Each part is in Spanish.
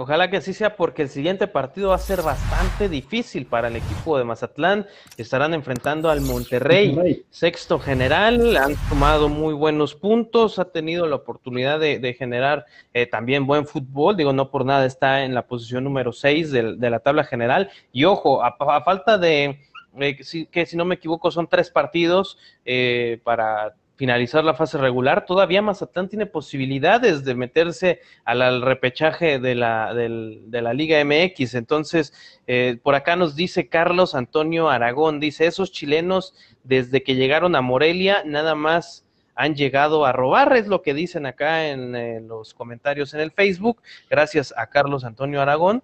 Ojalá que así sea porque el siguiente partido va a ser bastante difícil para el equipo de Mazatlán. Estarán enfrentando al Monterrey, sexto general. Han tomado muy buenos puntos, ha tenido la oportunidad de, generar eh, también buen fútbol. Digo, no por nada está en la posición número 6 de, la tabla general. Y ojo, a, falta de, eh, que si no me equivoco, son tres partidos eh, para finalizar la fase regular, todavía Mazatlán tiene posibilidades de meterse al, repechaje de la, de la Liga MX. Entonces, eh, por acá nos dice Carlos Antonio Aragón, dice, esos chilenos desde que llegaron a Morelia nada más han llegado a robar, es lo que dicen acá en eh, los comentarios en el Facebook. Gracias a Carlos Antonio Aragón.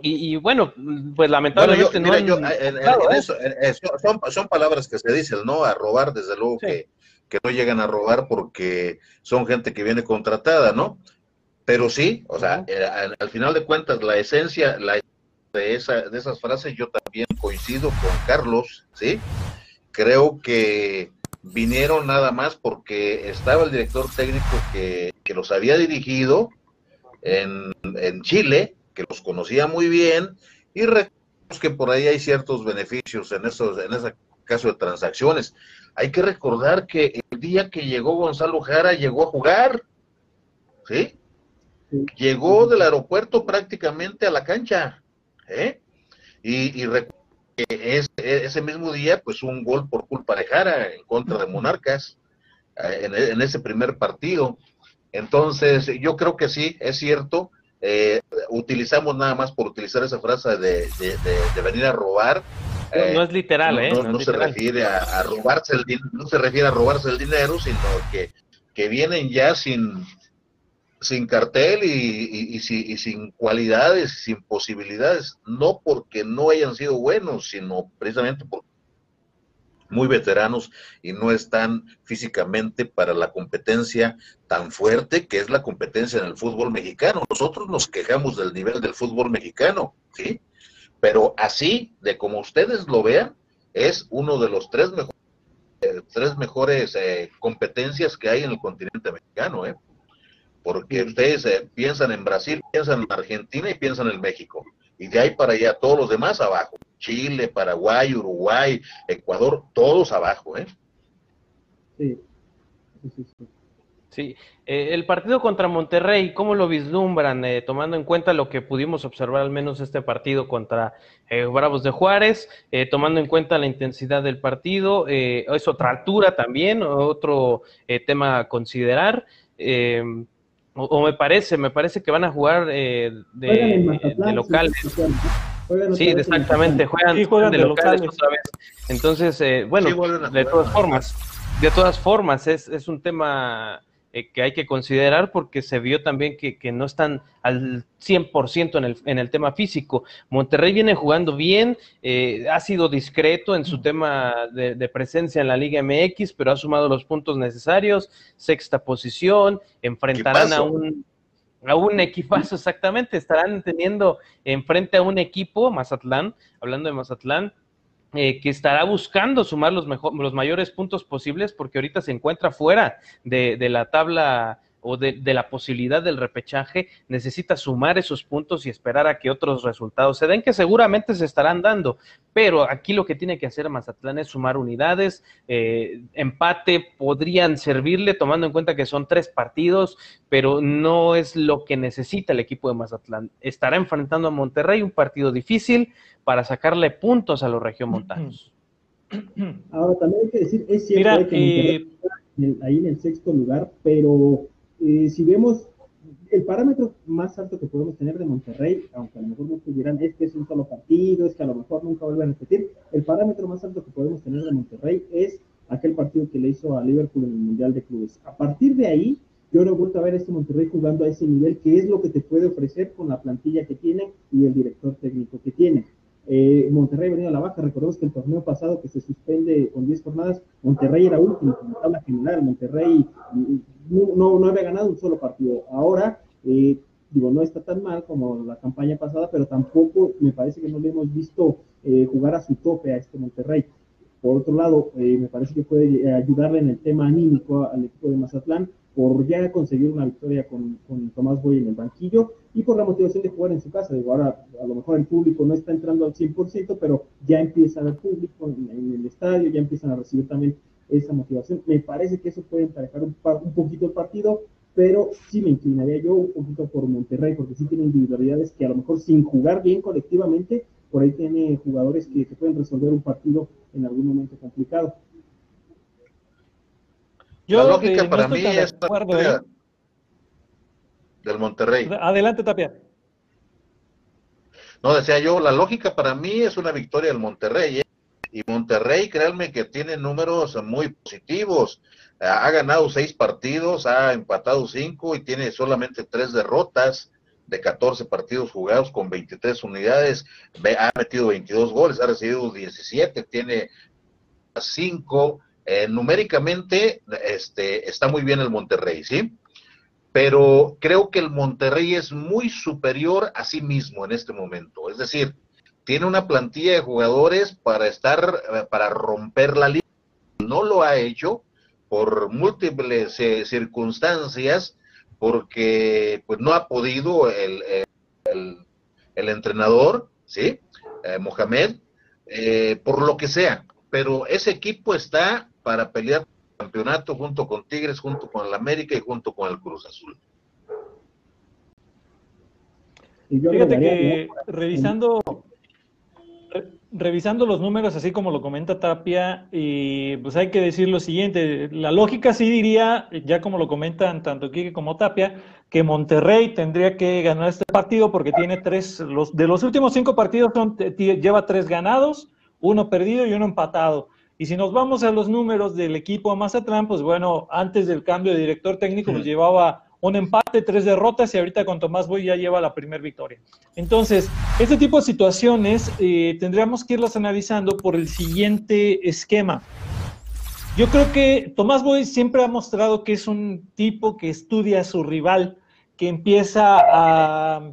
Y, bueno, pues lamentablemente no. son, son, palabras que se dicen, ¿no? A robar, desde luego que que no llegan a robar porque son gente que viene contratada, ¿no? Pero sí, o sea, eh, al, final de cuentas, la esencia la, de, esa, de esas frases, yo también coincido con Carlos, ¿sí? Creo que vinieron nada más porque estaba el director técnico que, que los había dirigido en, en, Chile, que los conocía muy bien, y recordemos que por ahí hay ciertos beneficios en, esos, en ese caso de transacciones. Hay que recordar que el día que llegó Gonzalo Jara llegó a jugar, ¿sí? Llegó del aeropuerto prácticamente a la cancha, ¿eh? Y, y que ese mismo día, pues un gol por culpa de Jara en contra de Monarcas eh, en, ese primer partido. Entonces, yo creo que sí, es cierto. Eh, utilizamos nada más por utilizar esa frase de, de venir a robar, no, es literal, ¿eh? No, se refiere a, robarse el no se refiere a robarse el dinero, sino que, que vienen ya sin, sin cartel y, y, sin cualidades, sin posibilidades, no porque no hayan sido buenos, sino precisamente porque muy veteranos y no están físicamente para la competencia tan fuerte que es la competencia en el fútbol mexicano. Nosotros nos quejamos del nivel del fútbol mexicano, ¿sí? Pero así, de como ustedes lo vean, es uno de los tres mejores, eh, tres mejores eh, competencias que hay en el continente mexicano, ¿eh? Porque ustedes eh, piensan en Brasil, piensan en Argentina y piensan en México. Y de ahí para allá, todos los demás abajo. Chile, Paraguay, Uruguay, Ecuador, todos abajo, ¿eh? Sí. sí, sí. Sí, eh, el partido contra Monterrey, ¿cómo lo vislumbran, eh, tomando en cuenta lo que pudimos observar al menos este partido contra eh, Bravos de Juárez, tomando en cuenta la intensidad del partido, es otra altura también, otro tema a considerar, o, me parece, me parece que van a jugar de, locales. Sí, exactamente, juegan, de, locales, otra vez. Entonces, bueno, de todas formas, de todas formas, es, es un tema eh, que hay que considerar porque se vio también que, no están al 100% en el, en el tema físico. Monterrey viene jugando bien, eh, ha sido discreto en su tema de, presencia en la Liga MX, pero ha sumado los puntos necesarios, sexta posición, enfrentarán a un a un equipazo exactamente, estarán teniendo enfrente a un equipo, Mazatlán, hablando de Mazatlán, eh, que estará buscando sumar los, mejor, los mayores puntos posibles porque ahorita se encuentra fuera de, de la tabla o de, de, la posibilidad del repechaje, necesita sumar esos puntos y esperar a que otros resultados se den, que seguramente se estarán dando. Pero aquí lo que tiene que hacer Mazatlán es sumar unidades, eh, empate podrían servirle, tomando en cuenta que son tres partidos, pero no es lo que necesita el equipo de Mazatlán. Estará enfrentando a Monterrey, un partido difícil, para sacarle puntos a los regiomontanos. Ahora también hay que decir, es cierto que eh, ahí en el sexto lugar, pero eh, si vemos el parámetro más alto que podemos tener de Monterrey, aunque a lo mejor muchos dirán es que es un solo partido, es que a lo mejor nunca vuelve a repetir, el parámetro más alto que podemos tener de Monterrey es aquel partido que le hizo a Liverpool en el Mundial de Clubes. A partir de ahí, yo no he vuelto a ver a este Monterrey jugando a ese nivel, que es lo que te puede ofrecer con la plantilla que tiene y el director técnico que tiene. Eh, Monterrey venía a la baja, recordemos que el torneo pasado que se suspende con 10 jornadas, Monterrey era último en la tabla general, Monterrey no, no, había ganado un solo partido. Ahora, eh, digo, no está tan mal como la campaña pasada, pero tampoco me parece que no le hemos visto eh, jugar a su tope a este Monterrey. Por otro lado, eh, me parece que puede ayudarle en el tema anímico al equipo de Mazatlán por ya conseguir una victoria con, Tomás Boy en el banquillo y por la motivación de jugar en su casa. Digo, ahora a lo mejor el público no está entrando al 100%, pero ya empieza a haber público en, el estadio, ya empiezan a recibir también esa motivación. Me parece que eso puede emparejar un, un poquito el partido, pero sí me inclinaría yo un poquito por Monterrey, porque sí tiene individualidades que a lo mejor sin jugar bien colectivamente, por ahí tiene jugadores que, que pueden resolver un partido en algún momento complicado la lógica para mí es ¿eh? del Monterrey. Adelante, Tapia. No, decía yo, la lógica para mí es una victoria del Monterrey. ¿eh? Y Monterrey, créanme que tiene números muy positivos. Ha ganado seis partidos, ha empatado cinco y tiene solamente tres derrotas de 14 partidos jugados con 23 unidades. Ha metido 22 goles, ha recibido 17, tiene cinco eh, numéricamente este, está muy bien el Monterrey, ¿sí? Pero creo que el Monterrey es muy superior a sí mismo en este momento. Es decir, tiene una plantilla de jugadores para estar, eh, para romper la liga. No lo ha hecho por múltiples eh, circunstancias, porque pues no ha podido el, el, entrenador, ¿sí? Mohamed, por lo que sea. Pero ese equipo está para pelear el campeonato junto con Tigres, junto con el América y junto con el Cruz Azul. Fíjate que revisando, revisando los números, así como lo comenta Tapia, y pues hay que decir lo siguiente, la lógica sí diría, ya como lo comentan tanto Quique como Tapia, que Monterrey tendría que ganar este partido porque tiene tres, los, de los últimos cinco partidos son, lleva tres ganados, uno perdido y uno empatado. Y si nos vamos a los números del equipo Mazatlán, pues bueno, antes del cambio de director técnico, nos llevaba un empate, tres derrotas y ahorita con Tomás Boy ya lleva la primera victoria. Entonces, este tipo de situaciones eh, tendríamos que irlas analizando por el siguiente esquema. Yo creo que Tomás Boy siempre ha mostrado que es un tipo que estudia a su rival, que empieza a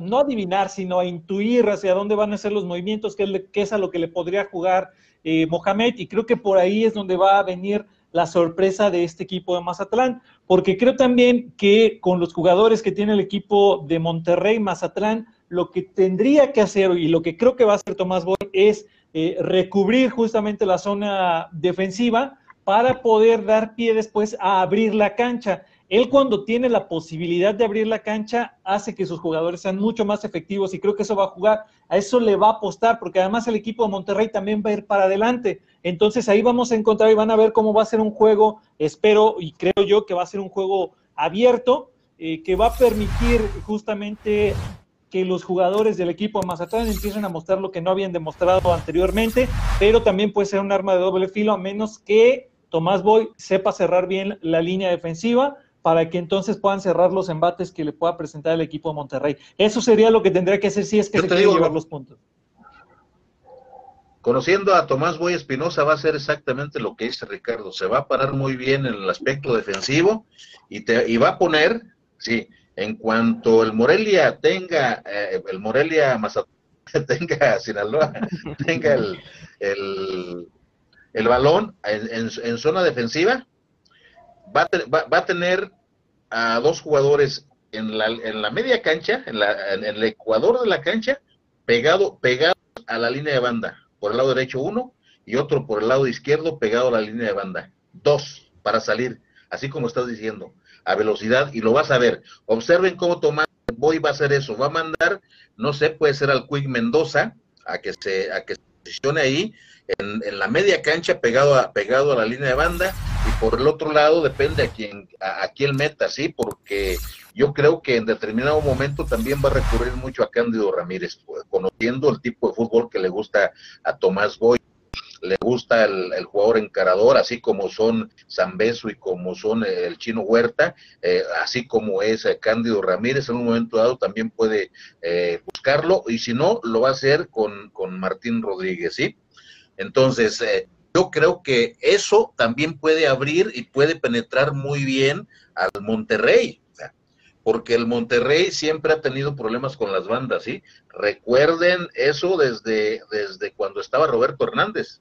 no adivinar, sino a intuir hacia dónde van a ser los movimientos, qué es a lo que le podría jugar eh, Mohamed, y creo que por ahí es donde va a venir la sorpresa de este equipo de Mazatlán, porque creo también que con los jugadores que tiene el equipo de Monterrey, Mazatlán, lo que tendría que hacer y lo que creo que va a hacer Tomás Boy es eh, recubrir justamente la zona defensiva para poder dar pie después a abrir la cancha. Él cuando tiene la posibilidad de abrir la cancha hace que sus jugadores sean mucho más efectivos y creo que eso va a jugar, a eso le va a apostar porque además el equipo de Monterrey también va a ir para adelante. Entonces ahí vamos a encontrar y van a ver cómo va a ser un juego, espero y creo yo que va a ser un juego abierto eh, que va a permitir justamente que los jugadores del equipo de Mazatlán empiecen a mostrar lo que no habían demostrado anteriormente, pero también puede ser un arma de doble filo a menos que Tomás Boy sepa cerrar bien la línea defensiva para que entonces puedan cerrar los embates que le pueda presentar el equipo de Monterrey. Eso sería lo que tendría que hacer si es que se quiere llevar los puntos. Conociendo a Tomás Boy Espinosa va a ser exactamente lo que dice Ricardo. Se va a parar muy bien en el aspecto defensivo y, te, y va a poner, sí, en cuanto el Morelia tenga, eh, el Morelia Mazatlán tenga Sinaloa, tenga el, el, balón en zona defensiva, va a, tener a dos jugadores en la, en la media cancha, en, la, en, el ecuador de la cancha, pegado, pegado a la línea de banda. Por el lado derecho uno y otro por el lado izquierdo pegado a la línea de banda. Dos para salir, así como estás diciendo, a velocidad y lo vas a ver. Observen cómo Tomás Boy va a hacer eso. Va a mandar, no sé, puede ser al Quick Mendoza a que se, a que se posicione ahí en, la media cancha pegado a, pegado a la línea de banda y por el otro lado depende a quién a, quién meta, sí, porque yo creo que en determinado momento también va a recurrir mucho a Cándido Ramírez, conociendo el tipo de fútbol que le gusta a Tomás Boy le gusta el, jugador encarador, así como son Zambeso y como son el Chino Huerta, eh, así como es eh, Cándido Ramírez, en un momento dado también puede eh, buscarlo, y si no, lo va a hacer con, con Martín Rodríguez, ¿sí? Entonces, eh, yo creo que eso también puede abrir y puede penetrar muy bien al Monterrey, porque el Monterrey siempre ha tenido problemas con las bandas, ¿sí? Recuerden eso desde, desde cuando estaba Roberto Hernández.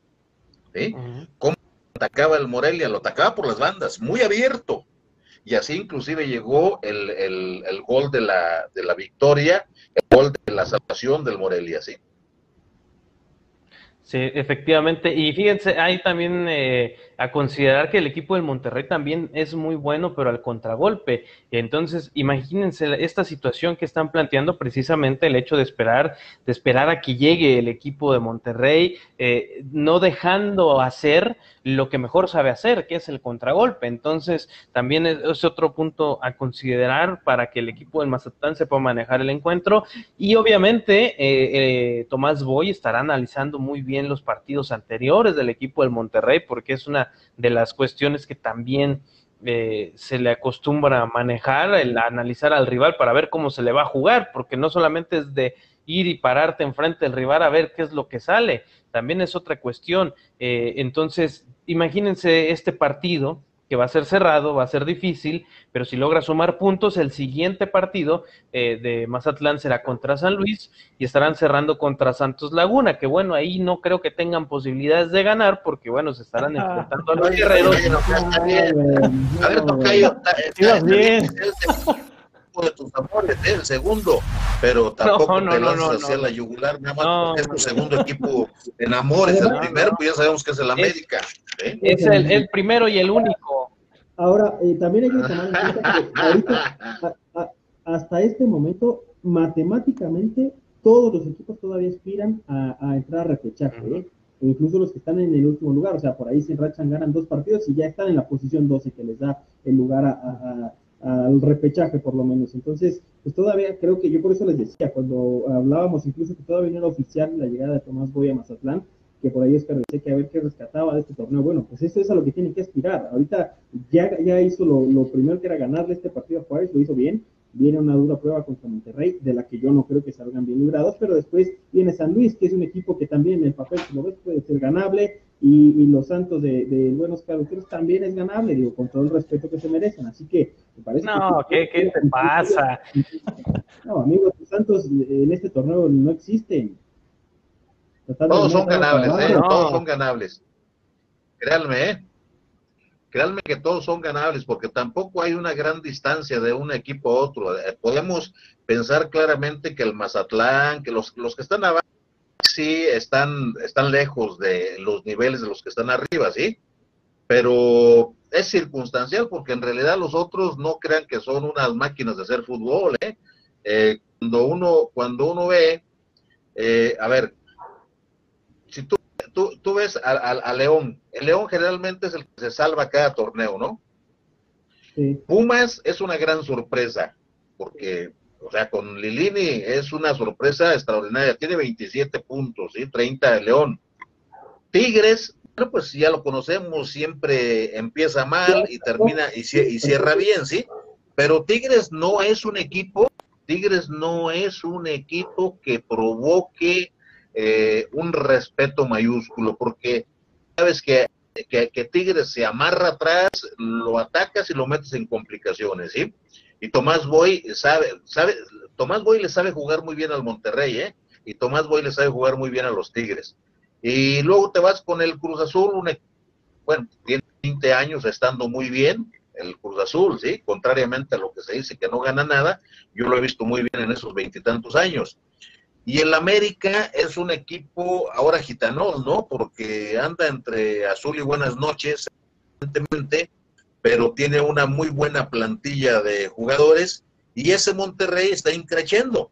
¿sí? ¿Cómo atacaba el Morelia? Lo atacaba por las bandas, muy abierto. Y así inclusive llegó el, el, el gol de la, de la victoria, el gol de la salvación del Morelia, ¿sí? Sí, efectivamente. Y fíjense, hay también eh, a considerar que el equipo del Monterrey también es muy bueno, pero al contragolpe. Entonces, imagínense esta situación que están planteando precisamente el hecho de esperar, de esperar a que llegue el equipo de Monterrey, eh, no dejando hacer lo que mejor sabe hacer, que es el contragolpe. Entonces, también es, otro punto a considerar para que el equipo del Mazatlán sepa manejar el encuentro. Y obviamente, eh, eh, Tomás Boy estará analizando muy bien los partidos anteriores del equipo del Monterrey, porque es una de las cuestiones que también eh, se le acostumbra a manejar, el analizar al rival para ver cómo se le va a jugar, porque no solamente es de ir y pararte enfrente del rival a ver qué es lo que sale, también es otra cuestión. entonces, imagínense este partido que va a ser cerrado, va a ser difícil, pero si logra sumar puntos, el siguiente partido eh, de Mazatlán será contra San Luis y estarán cerrando contra Santos Laguna, que bueno, ahí no creo que tengan posibilidades de ganar porque bueno, se estarán enfrentando a los guerreros. A ver, Tocayo, bien de tus amores, ¿eh? el segundo, pero tampoco te lanzas hacia la yugular, nada más porque es tu segundo equipo en amores, el primero, pues ya sabemos que es el América. ¿eh? Es el, el, primero y el único. Ahora, eh, también hay que tomar en cuenta que ahorita, hasta este momento, matemáticamente, todos los equipos todavía aspiran a, a entrar a repechaje, ¿eh? incluso los que están en el último lugar, o sea, por ahí se enrachan, ganan dos partidos y ya están en la posición 12 que les da el lugar a, al repechaje por lo menos. Entonces, pues todavía creo que yo por eso les decía, cuando hablábamos incluso que todavía no era oficial la llegada de Tomás Boy a Mazatlán, que por ahí Oscar decía que a ver qué rescataba de este torneo. Bueno, pues eso es a lo que tiene que aspirar. Ahorita ya, ya hizo lo, lo primero que era ganarle este partido a Juárez, lo hizo bien. Viene una dura prueba contra Monterrey, de la que yo no creo que salgan bien librados, pero después viene San Luis, que es un equipo que también en el papel, si lo ves, puede ser ganable, y, los Santos de, de Buenos Caruteros también es ganable, digo, con todo el respeto que se merecen. Así que me parece No, ¿qué, ¿qué te pasa? No, amigos, los Santos en este torneo no existen. Todos son ganables, ¿eh? Todos son ganables. Créanme, ¿eh? Créanme que todos son ganables porque tampoco hay una gran distancia de un equipo a otro. Eh, podemos pensar claramente que el Mazatlán, que los, los que están abajo sí están, están lejos de los niveles de los que están arriba, ¿sí? Pero es circunstancial porque en realidad los otros no crean que son unas máquinas de hacer fútbol, ¿eh? eh cuando uno, cuando uno ve, eh, a ver, si tú, tú, ves a, León, el León generalmente es el que se salva cada torneo, ¿no? Pumas es una gran sorpresa, porque o sea, con Lilini es una sorpresa extraordinaria. Tiene 27 puntos, ¿sí? 30 de León. Tigres, bueno, pues ya lo conocemos, siempre empieza mal y termina y, cierra bien, ¿sí? Pero Tigres no es un equipo, Tigres no es un equipo que provoque eh, un respeto mayúsculo, porque sabes que, que, Tigres se amarra atrás, lo atacas y lo metes en complicaciones, ¿sí? Y Tomás Boy sabe, sabe, Tomás Boy le sabe jugar muy bien al Monterrey, ¿eh? Y Tomás Boy le sabe jugar muy bien a los Tigres. Y luego te vas con el Cruz Azul, bueno, tiene 20 años estando muy bien, el Cruz Azul, ¿sí? Contrariamente a lo que se dice que no gana nada, yo lo he visto muy bien en esos veintitantos años. Y el América es un equipo ahora gitanol, ¿no? Porque anda entre azul y buenas noches, evidentemente, pero tiene una muy buena plantilla de jugadores y ese Monterrey está increciendo.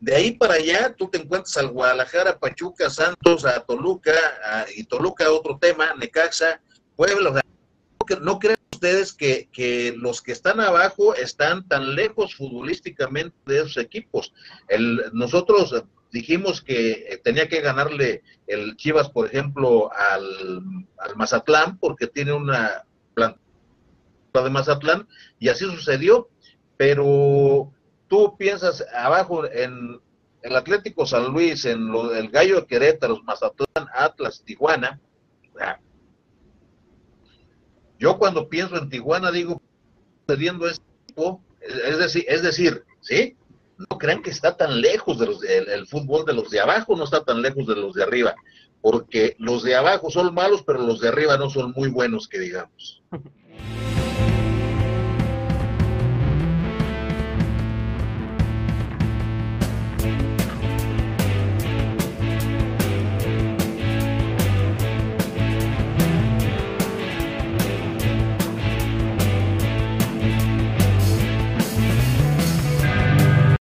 De ahí para allá tú te encuentras al Guadalajara, Pachuca, Santos, a Toluca, y Toluca otro tema, Necaxa, Puebla. no creen ustedes que, que, los que están abajo están tan lejos futbolísticamente de esos equipos. El, nosotros dijimos que tenía que ganarle el Chivas, por ejemplo, al, al Mazatlán, porque tiene una, de Mazatlán, y así sucedió, pero tú piensas abajo en el Atlético San Luis, en el Gallo de Querétaro, Mazatlán, Atlas, Tijuana, yo cuando pienso en Tijuana digo, sucediendo esto, es decir, es decir, ¿sí? no crean que está tan lejos de el, fútbol de los de abajo, no está tan lejos de los de arriba, porque los de abajo son malos, pero los de arriba no son muy buenos, que digamos.